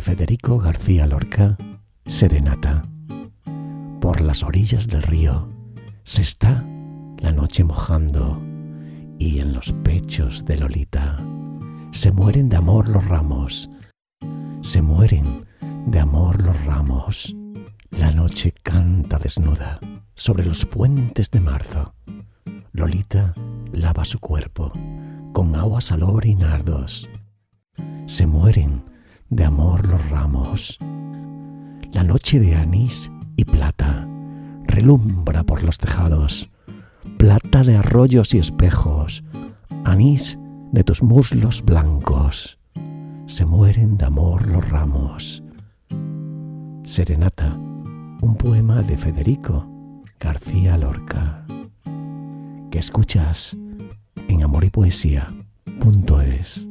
de Federico García Lorca, Serenata. Por las orillas del río se está la noche mojando y en los pechos de Lolita se mueren de amor los ramos, se mueren de amor los ramos. La noche canta desnuda sobre los puentes de marzo. Lolita lava su cuerpo con agua salobre y nardos. Se mueren de amor los ramos. La noche de anís y plata relumbra por los tejados, plata de arroyos y espejos, anís de tus muslos blancos. Se mueren de amor los ramos. Serenata, un poema de Federico García Lorca, que escuchas en amor y poesía.es.